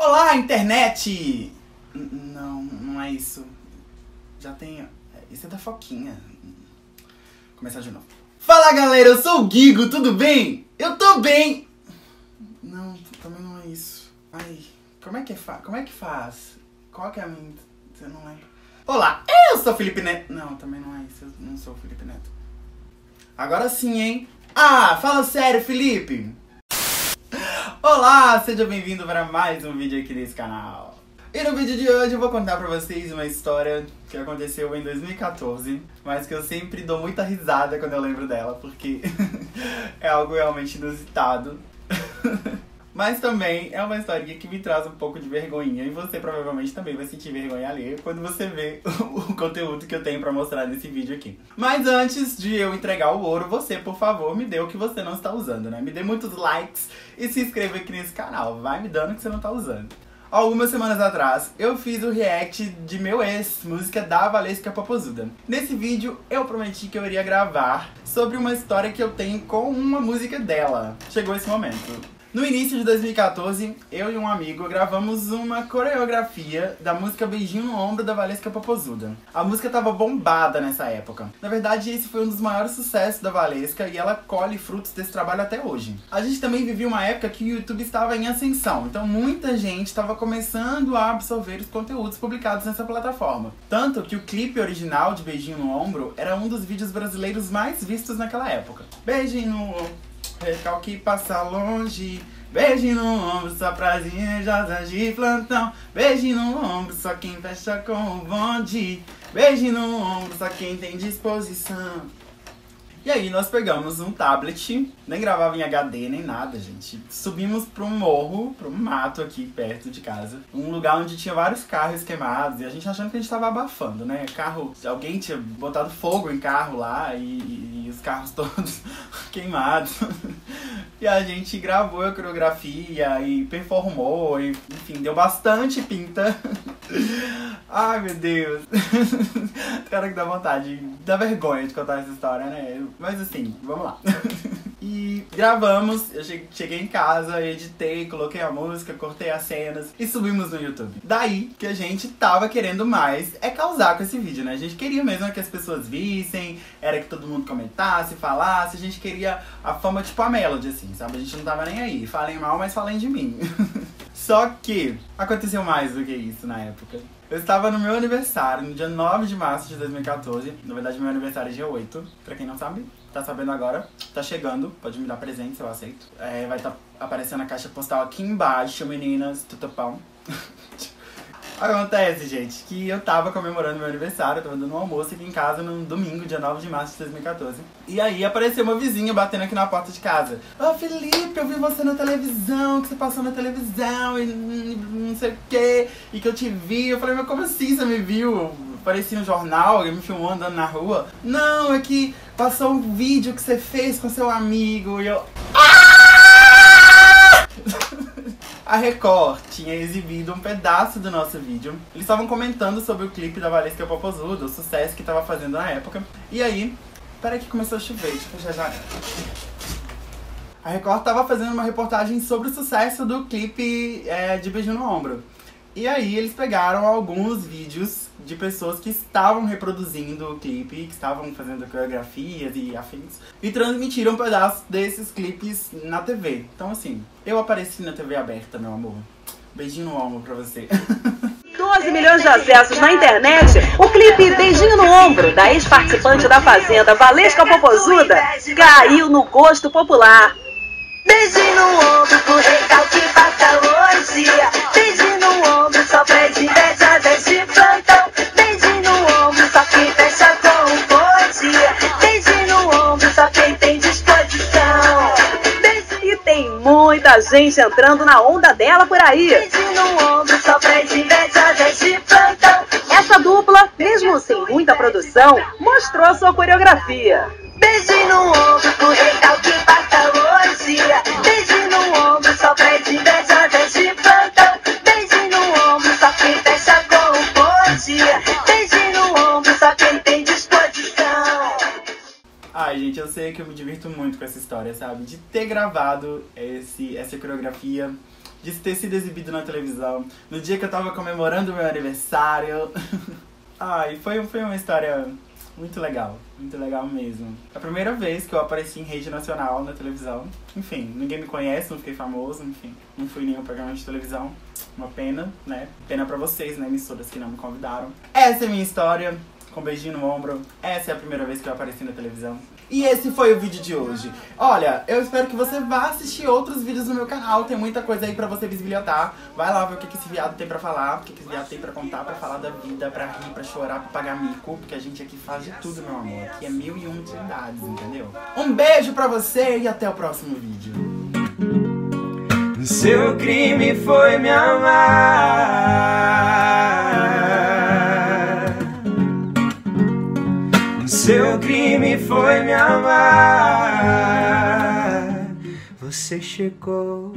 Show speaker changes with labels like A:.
A: Olá, internet! Não, não é isso. Já tem. Isso é da Foquinha. Começar de novo. Fala galera, eu sou o Guigo, tudo bem? Eu tô bem! Não, também não é isso. Ai, como é que, fa como é que faz? Qual que é a minha. Você não lembra? Olá, eu sou o Felipe Neto. Não, também não é isso, eu não sou o Felipe Neto. Agora sim, hein? Ah, fala sério, Felipe! Olá, seja bem-vindo para mais um vídeo aqui nesse canal. E no vídeo de hoje eu vou contar pra vocês uma história que aconteceu em 2014, mas que eu sempre dou muita risada quando eu lembro dela, porque é algo realmente inusitado. Mas também é uma historinha que me traz um pouco de vergonhinha e você provavelmente também vai sentir vergonha alheia quando você vê o conteúdo que eu tenho pra mostrar nesse vídeo aqui. Mas antes de eu entregar o ouro, você, por favor, me dê o que você não está usando, né? Me dê muitos likes e se inscreva aqui nesse canal. Vai me dando o que você não tá usando. Algumas semanas atrás, eu fiz o react de meu ex, música da Valesca Popozuda. Nesse vídeo, eu prometi que eu iria gravar sobre uma história que eu tenho com uma música dela. Chegou esse momento. No início de 2014, eu e um amigo gravamos uma coreografia da música Beijinho no Ombro da Valesca Popozuda. A música tava bombada nessa época. Na verdade, esse foi um dos maiores sucessos da Valesca e ela colhe frutos desse trabalho até hoje. A gente também vivia uma época que o YouTube estava em ascensão, então muita gente estava começando a absorver os conteúdos publicados nessa plataforma. Tanto que o clipe original de Beijinho no Ombro era um dos vídeos brasileiros mais vistos naquela época. Beijinho no. Recalque passa longe. Beijo no ombro, só pras invejosas de plantão. Beijo no ombro, só quem fecha com o bonde. Beijo no ombro, só quem tem disposição. E aí nós pegamos um tablet, nem gravava em HD nem nada, gente. Subimos para um morro, para um mato aqui perto de casa. Um lugar onde tinha vários carros queimados. E a gente achando que a gente tava abafando, né? Carro. Alguém tinha botado fogo em carro lá e, e- e os carros todos queimados. E a gente gravou a coreografia e performou, e, enfim, deu bastante pinta. Ai meu Deus. Cara que dá vontade, dá vergonha de contar essa história, né? Mas assim, vamos lá. E gravamos, eu che- cheguei em casa, editei, coloquei a música, cortei as cenas e subimos no YouTube. Daí que a gente tava querendo mais é causar com esse vídeo, né? A gente queria mesmo que as pessoas vissem, era que todo mundo comentasse, falasse, a gente queria a fama tipo a Melody, assim, sabe? A gente não tava nem aí. Falem mal, mas falem de mim. Só que aconteceu mais do que isso na época. Eu estava no meu aniversário, no dia 9 de março de 2014. Na verdade, meu aniversário é dia 8. Pra quem não sabe, tá sabendo agora. Tá chegando, pode me dar presente, eu aceito. É, vai estar aparecendo a caixa postal aqui embaixo, meninas, tutupão. Acontece, gente, que eu tava comemorando meu aniversário, tava dando um almoço aqui em casa no domingo, dia 9 de março de 2014. E aí apareceu uma vizinha batendo aqui na porta de casa. Ô Felipe, eu vi você na televisão, que você passou na televisão e não sei o quê, e que eu te vi. Eu falei, mas como assim você me viu? Parecia um jornal, ele me filmou andando na rua. Não, é que passou um vídeo que você fez com seu amigo e eu. A Record tinha exibido um pedaço do nosso vídeo. Eles estavam comentando sobre o clipe da Valesca Popozuda, o sucesso que tava fazendo na época. E aí, peraí que começou a chover, deixa eu fechar janela. A Record tava fazendo uma reportagem sobre o sucesso do clipe é, de Beijo no Ombro. E aí eles pegaram alguns vídeos de pessoas que estavam reproduzindo o clipe, que estavam fazendo coreografias e afins, e transmitiram um pedaço desses clipes na TV. Então assim, eu apareci na TV aberta, meu amor. Beijinho no ombro pra você.
B: 12 milhões de acessos na internet, o clipe Beijinho no Ombro, da ex-participante da Fazenda, Valesca Popozuda, caiu no gosto popular.
C: Beijinho no ombro pro recalque passa hoje. Beijinho no ombro plantão. Beijinho no ombro só quem fecha com. Beijinho no ombro só quem tem disposição. Beijinho,
B: E tem muita gente entrando na onda dela por aí.
C: beijinho no ombro só plantão.
B: Essa dupla, mesmo sem muita produção, mostrou sua coreografia.
C: Beijinho no ombro pro passa hoje.
A: Ai, gente, eu sei que eu me divirto muito com essa história, sabe? De ter gravado esse, essa coreografia de ter sido exibido na televisão, no dia que eu tava comemorando meu aniversário. Ai, foi, foi uma história muito legal, muito legal mesmo. A primeira vez que eu apareci em rede nacional na televisão. Enfim, ninguém me conhece, não fiquei famoso, enfim. Não fui nenhum programa de televisão. Uma pena, né? Pena pra vocês, né, emissoras que não me convidaram. Essa é a minha história, com um beijinho no ombro. Essa é a primeira vez que eu apareci na televisão. E esse foi o vídeo de hoje. Olha, eu espero que você vá assistir outros vídeos no meu canal. Tem muita coisa aí pra você visibilizar. Vai lá ver o que, que esse viado tem pra falar, o que, que esse viado tem pra contar, pra falar da vida, pra rir, pra chorar, pra pagar mico. Porque a gente aqui faz de tudo, meu amor. Aqui é mil e um atividades, entendeu? Um beijo pra você e até o próximo vídeo.
D: Seu crime foi me amar. Seu crime foi me amar. Você chegou